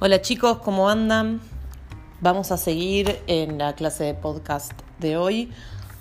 Hola chicos, ¿cómo andan? Vamos a seguir en la clase de podcast de hoy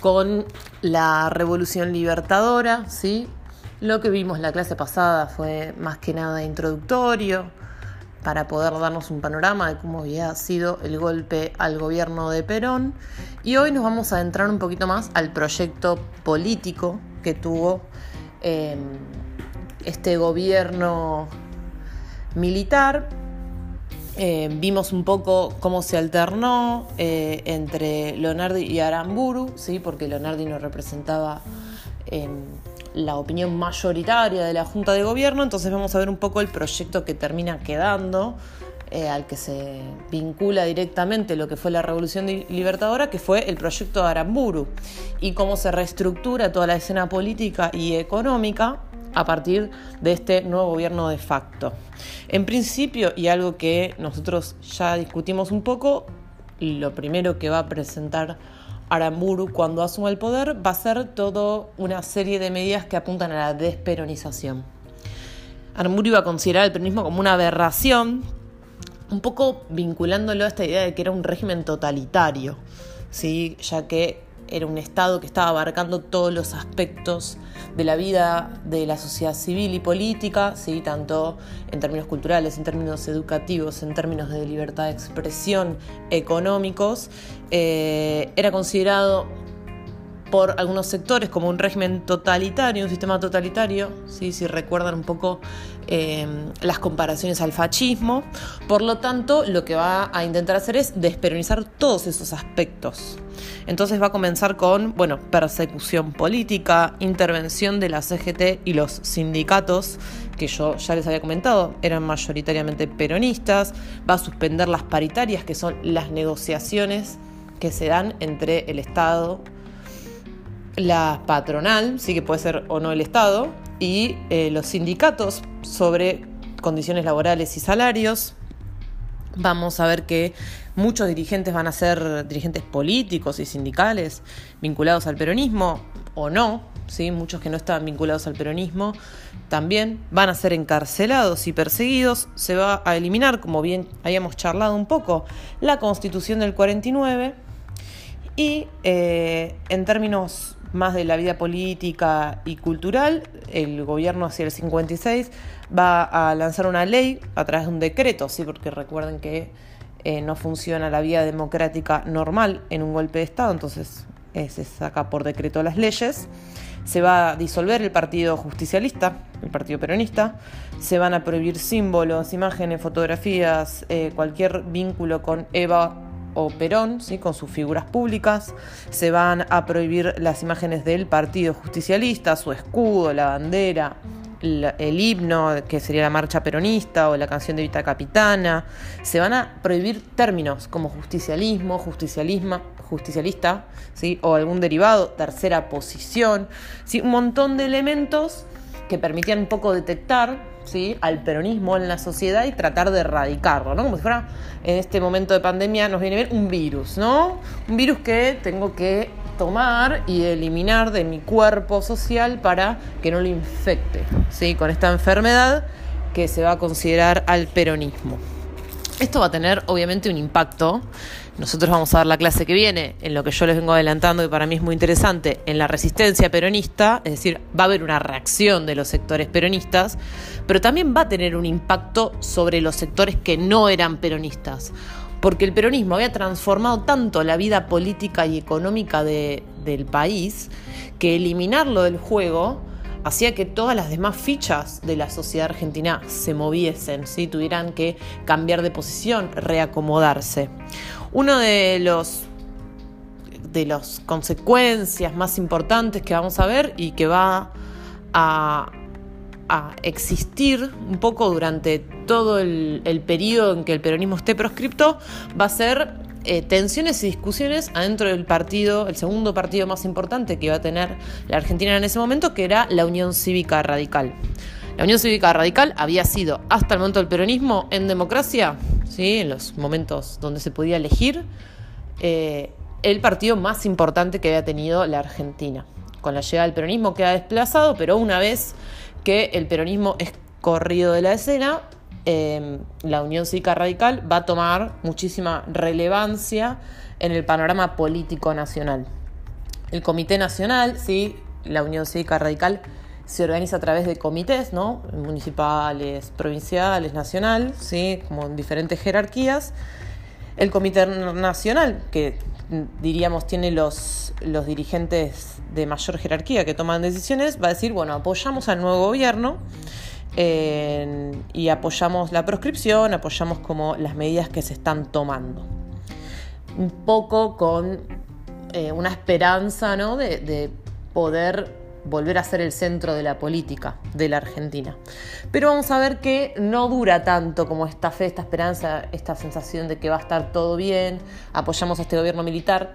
con la revolución libertadora, ¿sí? Lo que vimos la clase pasada fue más que nada introductorio para poder darnos un panorama de cómo había sido el golpe al gobierno de Perón y hoy nos vamos a adentrar un poquito más al proyecto político que tuvo eh, este gobierno militar eh, vimos un poco cómo se alternó eh, entre Leonardi y Aramburu, ¿sí? porque Leonardi no representaba em, la opinión mayoritaria de la Junta de Gobierno, entonces vamos a ver un poco el proyecto que termina quedando, eh, al que se vincula directamente lo que fue la Revolución Libertadora, que fue el proyecto de Aramburu, y cómo se reestructura toda la escena política y económica a partir de este nuevo gobierno de facto. En principio, y algo que nosotros ya discutimos un poco, lo primero que va a presentar Aramburu cuando asuma el poder va a ser toda una serie de medidas que apuntan a la desperonización. Aramburu iba a considerar el peronismo como una aberración, un poco vinculándolo a esta idea de que era un régimen totalitario, ¿sí? ya que era un Estado que estaba abarcando todos los aspectos de la vida de la sociedad civil y política, ¿sí? tanto en términos culturales, en términos educativos, en términos de libertad de expresión, económicos, eh, era considerado por algunos sectores como un régimen totalitario, un sistema totalitario, ¿sí? si recuerdan un poco eh, las comparaciones al fascismo. Por lo tanto, lo que va a intentar hacer es desperonizar todos esos aspectos. Entonces va a comenzar con, bueno, persecución política, intervención de la CGT y los sindicatos, que yo ya les había comentado, eran mayoritariamente peronistas, va a suspender las paritarias, que son las negociaciones que se dan entre el Estado, la patronal, sí que puede ser o no el Estado, y eh, los sindicatos sobre condiciones laborales y salarios. Vamos a ver que muchos dirigentes van a ser dirigentes políticos y sindicales vinculados al peronismo o no, ¿sí? muchos que no estaban vinculados al peronismo también van a ser encarcelados y perseguidos. Se va a eliminar, como bien habíamos charlado un poco, la constitución del 49 y eh, en términos más de la vida política y cultural, el gobierno hacia el 56 va a lanzar una ley a través de un decreto, ¿sí? porque recuerden que eh, no funciona la vía democrática normal en un golpe de Estado, entonces eh, se saca por decreto las leyes. Se va a disolver el partido justicialista, el partido peronista, se van a prohibir símbolos, imágenes, fotografías, eh, cualquier vínculo con Eva o Perón, ¿sí? con sus figuras públicas. Se van a prohibir las imágenes del Partido Justicialista, su escudo, la bandera, el, himno, que sería la marcha peronista o la canción de Vita Capitana. Se van a prohibir términos como justicialismo, justicialismo, justicialista, ¿sí? o algún derivado, tercera posición, ¿sí? un montón de elementos que permitían un poco detectar ¿sí? al peronismo en la sociedad y tratar de erradicarlo, ¿no? Como si fuera en este momento de pandemia nos viene ver un virus, ¿no? Un virus que tengo que tomar y eliminar de mi cuerpo social para que no lo infecte, ¿sí? Con esta enfermedad que se va a considerar al peronismo. Esto va a tener obviamente un impacto. Nosotros vamos a dar la clase que viene en lo que yo les vengo adelantando y para mí es muy interesante, en la resistencia peronista, es decir, va a haber una reacción de los sectores peronistas, pero también va a tener un impacto sobre los sectores que no eran peronistas, porque el peronismo había transformado tanto la vida política y económica del país que eliminarlo del juego hacía que todas las demás fichas de la sociedad argentina se moviesen, ¿sí? tuvieran que cambiar de posición, reacomodarse. Uno de los de las consecuencias más importantes que vamos a ver y que va a, existir un poco durante todo el, el periodo en que el peronismo esté proscripto va a ser eh, tensiones y discusiones adentro del partido, el segundo partido más importante que iba a tener la Argentina en ese momento, que era la Unión Cívica Radical. La Unión Cívica Radical había sido, hasta el momento del peronismo, en democracia, ¿sí? en los momentos donde se podía elegir, eh, el partido más importante que había tenido la Argentina. Con la llegada del peronismo queda desplazado, pero una vez que el peronismo es corrido de la escena, em, la Unión Cívica Radical va a tomar muchísima relevancia en el panorama político nacional. El Comité Nacional, ¿sí? la Unión Cívica Radical se organiza a través de comités, ¿no? Municipales, provinciales, nacional, ¿sí? Como en diferentes jerarquías. El Comité Nacional, que diríamos tiene los, los dirigentes de mayor jerarquía que toman decisiones, va a decir, bueno, apoyamos al nuevo gobierno y apoyamos la proscripción, apoyamos como las medidas que se están tomando. Un poco con eh, una esperanza ¿no? de poder volver a ser el centro de la política de la Argentina. Pero vamos a ver que no dura tanto como esta fe, esta esperanza, esta sensación de que va a estar todo bien, apoyamos a este gobierno militar.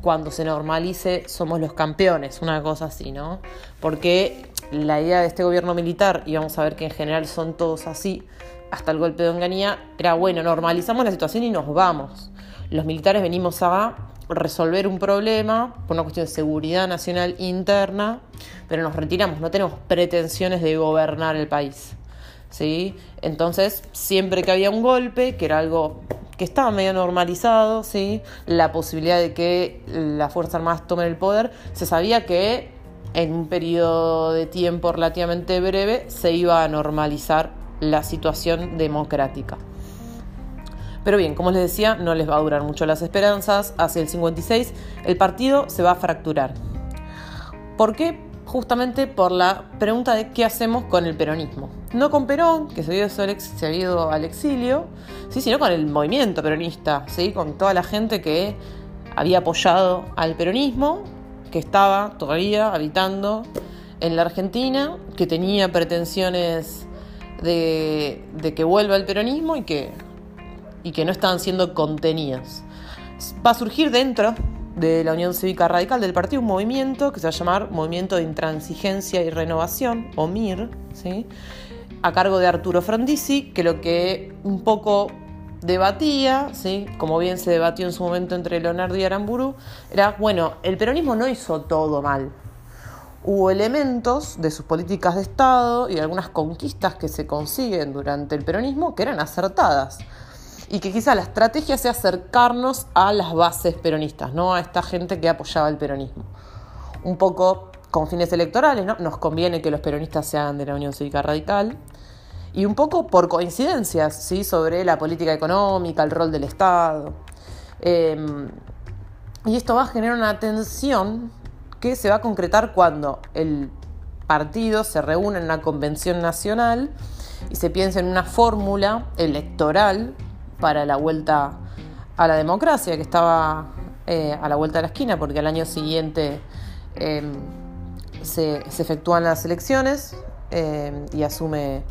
Cuando se normalice somos los campeones, una cosa así, ¿no? Porque la idea de este gobierno militar, y vamos a ver que en general son todos así, hasta el golpe de Onganía, era bueno, normalizamos la situación y nos vamos. Los militares venimos a resolver un problema por una cuestión de seguridad nacional interna, pero nos retiramos, no tenemos pretensiones de gobernar el país. ¿sí? Entonces, siempre que había un golpe, que era algo que estaba medio normalizado, ¿sí? la posibilidad de que las Fuerzas Armadas tomen el poder, se sabía que en un periodo de tiempo relativamente breve se iba a normalizar la situación democrática. Pero bien, como les decía, no les va a durar mucho las esperanzas. Hacia el 56 el partido se va a fracturar. ¿Por qué? Justamente por la pregunta de qué hacemos con el peronismo. No con Perón, que se ha ido, al exilio, ¿sí? sino con el movimiento peronista, ¿sí? con toda la gente que había apoyado al peronismo, que estaba todavía habitando en la Argentina, que tenía pretensiones de, de que vuelva el peronismo y que y que no estaban siendo contenidos. Va a surgir dentro de la Unión Cívica Radical del partido un movimiento que se va a llamar Movimiento de Intransigencia y Renovación, o MIR, ¿sí? a cargo de Arturo Frondizi, que lo que un poco debatía, ¿sí? como bien se debatió en su momento entre Leonardo y Aramburu, era, bueno, el peronismo no hizo todo mal. Hubo elementos de sus políticas de Estado y algunas conquistas que se consiguen durante el peronismo que eran acertadas y que quizá la estrategia sea acercarnos a las bases peronistas, ¿no? A esta gente que apoyaba el peronismo. Un poco con fines electorales, ¿no? Nos conviene que los peronistas sean de la Unión Cívica Radical. Y un poco por coincidencias, ¿sí? Sobre la política económica, el rol del Estado. Em, y esto va a generar una tensión que se va a concretar cuando el partido se reúne en una convención nacional y se piensa en una fórmula electoral para la vuelta a la democracia, que estaba eh, a la vuelta de la esquina, porque al año siguiente em, se, efectúan las elecciones em, y asume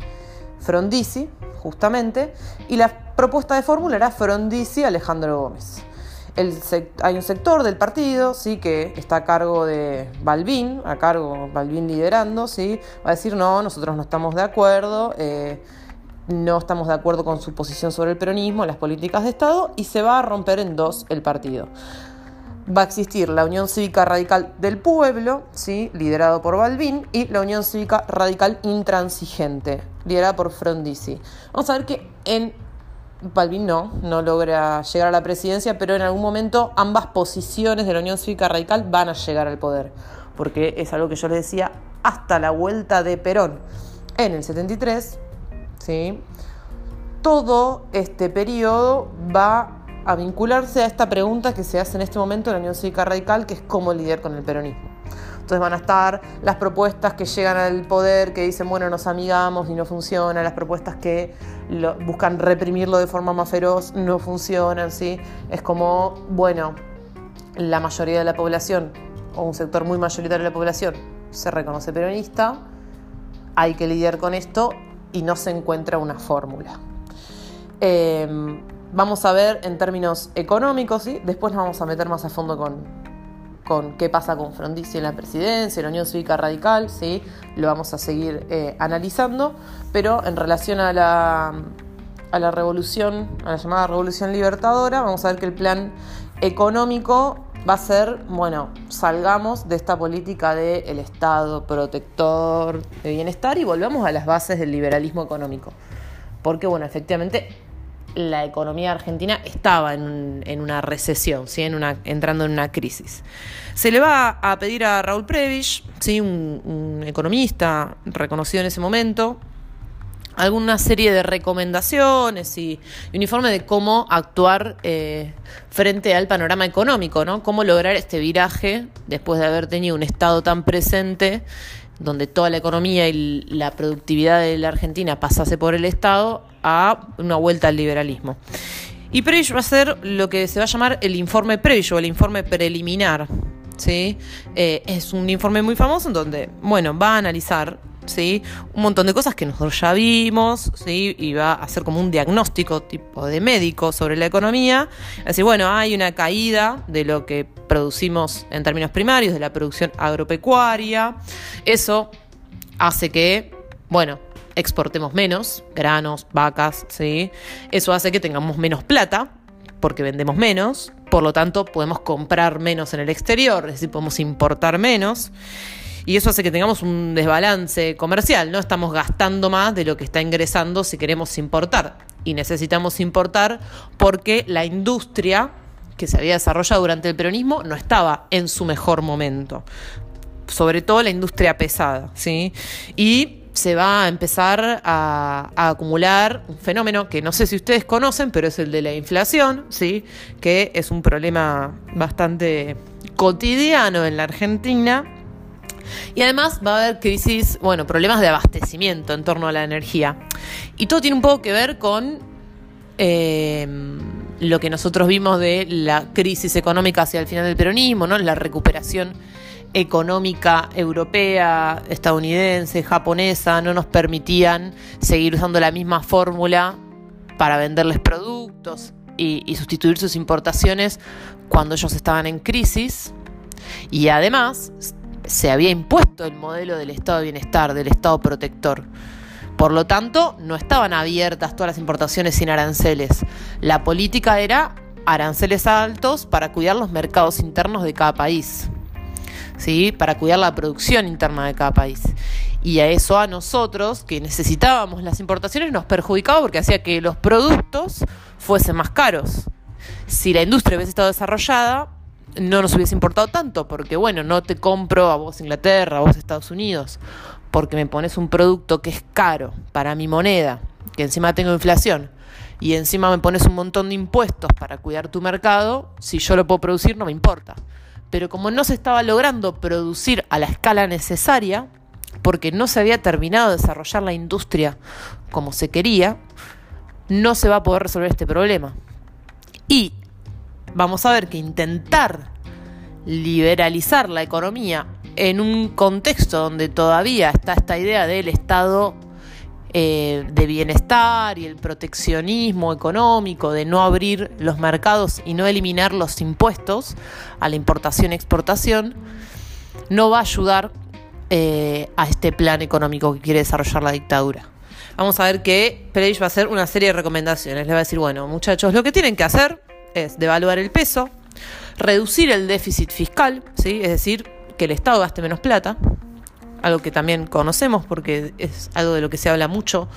Frondizi, justamente, y la propuesta de fórmula era Frondizi-Alejandro Gómez. hay un sector del partido sí que está a cargo de Balbín, a cargo Balbín liderando, sí, va a decir no, nosotros no estamos de acuerdo. Eh, no estamos de acuerdo con su posición sobre el peronismo, las políticas de Estado, y se va a romper en dos el partido. Va a existir la Unión Cívica Radical del Pueblo, ¿sí? liderado por Balbín, y la Unión Cívica Radical Intransigente, liderada por Frondizi. Vamos a ver que en Balbín no, no logra llegar a la presidencia, pero en algún momento ambas posiciones de la Unión Cívica Radical van a llegar al poder, porque es algo que yo les decía hasta la vuelta de Perón en el 73 ¿sí? Todo este periodo va a vincularse a esta pregunta que se hace en este momento en la Unión Cívica Radical, que es cómo lidiar con el peronismo. Entonces van a estar las propuestas que llegan al poder, que dicen, bueno, nos amigamos y no funciona, las propuestas que buscan reprimirlo de forma más feroz, no funcionan, ¿sí? Es como, bueno, la mayoría de la población, o un sector muy mayoritario de la población, se reconoce peronista, hay que lidiar con esto y no se encuentra una fórmula. Em, vamos a ver en términos económicos, ¿sí? después nos vamos a meter más a fondo con, con qué pasa con Frondizi en la presidencia, en la Unión Cívica Radical, ¿sí? lo vamos a seguir eh, analizando, pero en relación a la, a la revolución, a la llamada revolución libertadora, vamos a ver que el plan económico va a ser, bueno, salgamos de esta política del Estado protector de bienestar y volvamos a las bases del liberalismo económico. porque bueno, efectivamente la economía argentina estaba en, una recesión, ¿sí? en una, entrando en una crisis. Se le va a pedir a Raúl Previch, ¿sí? un economista reconocido en ese momento, alguna serie de recomendaciones y, un informe de cómo actuar eh, frente al panorama económico, ¿no? Cómo lograr este viraje después de haber tenido un Estado tan presente donde toda la economía y la productividad de la Argentina pasase por el Estado a una vuelta al liberalismo. Y Prevish va a ser lo que se va a llamar el informe Prevish o el informe preliminar. ¿sí? Eh, es un informe muy famoso en donde, bueno, va a analizar Un montón de cosas que nosotros ya vimos. Y va a hacer como un diagnóstico tipo de médico sobre la economía. Así, bueno, hay una caída de lo que producimos en términos primarios, de la producción agropecuaria. Eso hace que, bueno, exportemos menos granos, vacas, ¿sí? Eso hace que tengamos menos plata porque vendemos menos, por lo tanto podemos comprar menos en el exterior, es decir, podemos importar menos y eso hace que tengamos un desbalance comercial, ¿no? Estamos gastando más de lo que está ingresando si queremos importar. Y necesitamos importar porque la industria que se había desarrollado durante el peronismo no estaba en su mejor momento. Sobre todo la industria pesada, ¿sí? Y se va a empezar a, acumular un fenómeno que no sé si ustedes conocen, pero es el de la inflación, ¿sí? que es un problema bastante cotidiano en la Argentina y además va a haber crisis, bueno, problemas de abastecimiento en torno a la energía. Y todo tiene un poco que ver con eh, lo que nosotros vimos de la crisis económica hacia el final del peronismo, ¿no? La recuperación económica europea, estadounidense, japonesa, no nos permitían seguir usando la misma fórmula para venderles productos y, y sustituir sus importaciones cuando ellos estaban en crisis. Y además se había impuesto el modelo del estado de bienestar, del estado protector. Por lo tanto, no estaban abiertas todas las importaciones sin aranceles. La política era aranceles altos para cuidar los mercados internos de cada país. ¿Sí? Para cuidar la producción interna de cada país. Y a eso a nosotros, que necesitábamos las importaciones, nos perjudicaba porque hacía que los productos fuesen más caros. Si la industria hubiese estado desarrollada, no nos hubiese importado tanto, porque bueno, no te compro a vos Inglaterra, a vos Estados Unidos, porque me pones un producto que es caro para mi moneda, que encima tengo inflación, y encima me pones un montón de impuestos para cuidar tu mercado, si yo lo puedo producir no me importa. Pero como no se estaba logrando producir a la escala necesaria, porque no se había terminado de desarrollar la industria como se quería, no se va a poder resolver este problema. Y vamos a ver que intentar liberalizar la economía en un contexto donde todavía está esta idea del Estado eh, de bienestar y el proteccionismo económico, de no abrir los mercados y no eliminar los impuestos a la importación y exportación, no va a ayudar eh, a este plan económico que quiere desarrollar la dictadura. Vamos a ver que Pérez va a hacer una serie de recomendaciones. Le va a decir, bueno, muchachos, lo que tienen que hacer es devaluar el peso, reducir el déficit fiscal, ¿sí? es decir, que el Estado gaste menos plata, algo que también conocemos porque es algo de lo que se habla mucho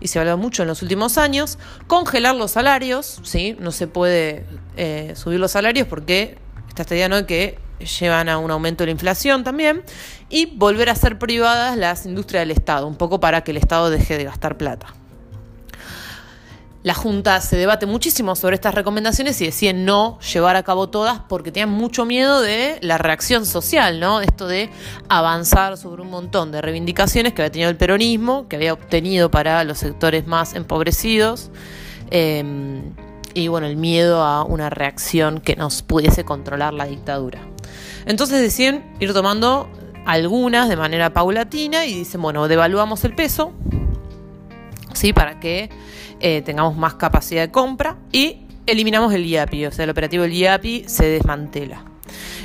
y se habla mucho en los últimos años, congelar los salarios, ¿sí? no se puede eh, subir los salarios porque está esta idea ¿no? que llevan a un aumento de la inflación también, y volver a ser privadas las industrias del Estado, un poco para que el Estado deje de gastar plata. La Junta se debate muchísimo sobre estas recomendaciones y decide no llevar a cabo todas porque tenían mucho miedo de la reacción social, ¿no? Esto de avanzar sobre un montón de reivindicaciones que había tenido el peronismo, que había obtenido para los sectores más empobrecidos. Em, y bueno, el miedo a una reacción que nos pudiese controlar la dictadura. Entonces deciden ir tomando algunas de manera paulatina y dicen, bueno, devaluamos el peso, ¿sí? Para que eh, tengamos más capacidad de compra y eliminamos el IAPI, o sea, el operativo del IAPI se desmantela.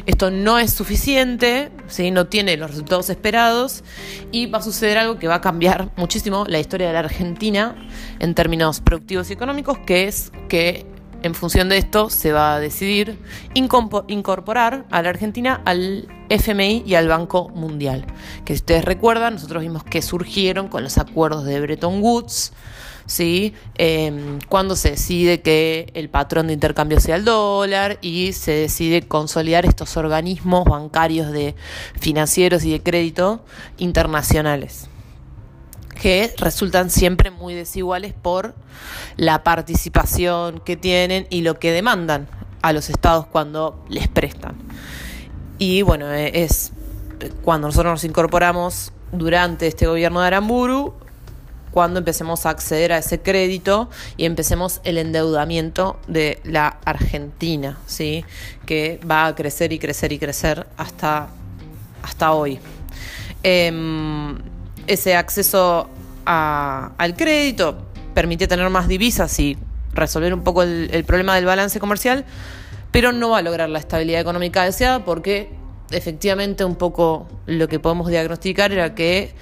Esto no es suficiente, ¿sí? no tiene los resultados esperados y va a suceder algo que va a cambiar muchísimo la historia de la Argentina en términos productivos y económicos, que es que en función de esto se va a decidir incorporar a la Argentina al FMI y al Banco Mundial. Que si ustedes recuerdan, nosotros vimos que surgieron con los acuerdos de Bretton Woods, ¿sí? Em, cuando se decide que el patrón de intercambio sea el dólar y se decide consolidar estos organismos bancarios de financieros y de crédito internacionales que resultan siempre muy desiguales por la participación que tienen y lo que demandan a los estados cuando les prestan. Y bueno, eh, es cuando nosotros nos incorporamos durante este gobierno de Aramburu, cuando empecemos a acceder a ese crédito y empecemos el endeudamiento de la Argentina, ¿sí? que va a crecer y crecer y crecer hasta, hasta hoy. Em, ese acceso al crédito permite tener más divisas y resolver un poco el, problema del balance comercial, pero no va a lograr la estabilidad económica deseada porque efectivamente un poco lo que podemos diagnosticar era que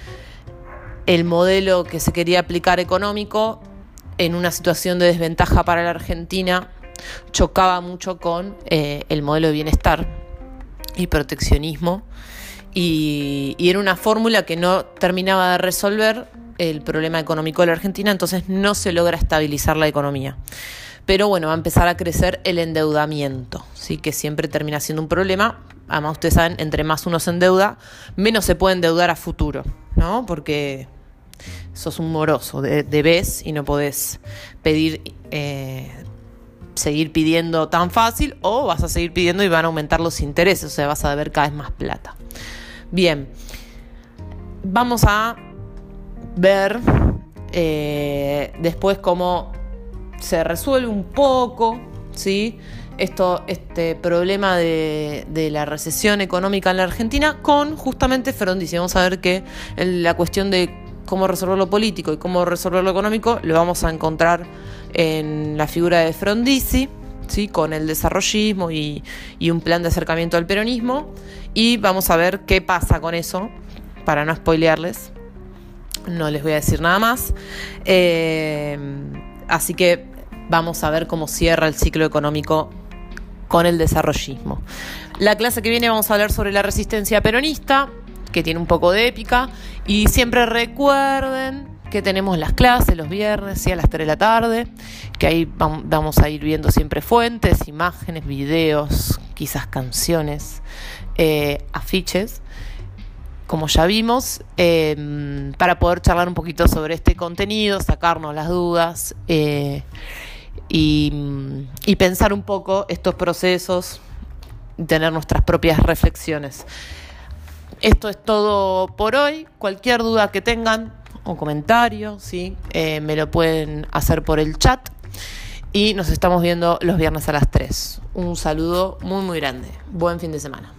el modelo que se quería aplicar económico en una situación de desventaja para la Argentina chocaba mucho con eh, el modelo de bienestar y proteccionismo y, era una fórmula que no terminaba de resolver el problema económico de la Argentina, entonces no se logra estabilizar la economía. Pero bueno, va a empezar a crecer el endeudamiento, ¿sí? que siempre termina siendo un problema. Además, ustedes saben, entre más uno se endeuda, menos se puede endeudar a futuro, ¿no? Porque sos un moroso, debes y no podés pedir, eh, seguir pidiendo tan fácil o vas a seguir pidiendo y van a aumentar los intereses, o sea, vas a deber cada vez más plata. Bien, vamos a ver eh, después cómo se resuelve un poco, ¿sí? Esto, este problema de, la recesión económica en la Argentina con justamente Frondizi. Vamos a ver que la cuestión de cómo resolver lo político y cómo resolver lo económico lo vamos a encontrar en la figura de Frondizi, ¿sí? con el desarrollismo y, un plan de acercamiento al peronismo y vamos a ver qué pasa con eso, para no spoilearles. No les voy a decir nada más. Eh, así que vamos a ver cómo cierra el ciclo económico con el desarrollismo. La clase que viene vamos a hablar sobre la resistencia peronista, que tiene un poco de épica. Y siempre recuerden que tenemos las clases los viernes y a las 3 de la tarde, que ahí vamos a ir viendo siempre fuentes, imágenes, videos, quizás canciones eh, afiches, como ya vimos, em, para poder charlar un poquito sobre este contenido, sacarnos las dudas eh, y, y pensar un poco estos procesos, tener nuestras propias reflexiones. Esto es todo por hoy. Cualquier duda que tengan o comentario, ¿sí? Eh, me lo pueden hacer por el chat. Y nos estamos viendo los viernes a las 3. Un saludo muy muy grande. Buen fin de semana.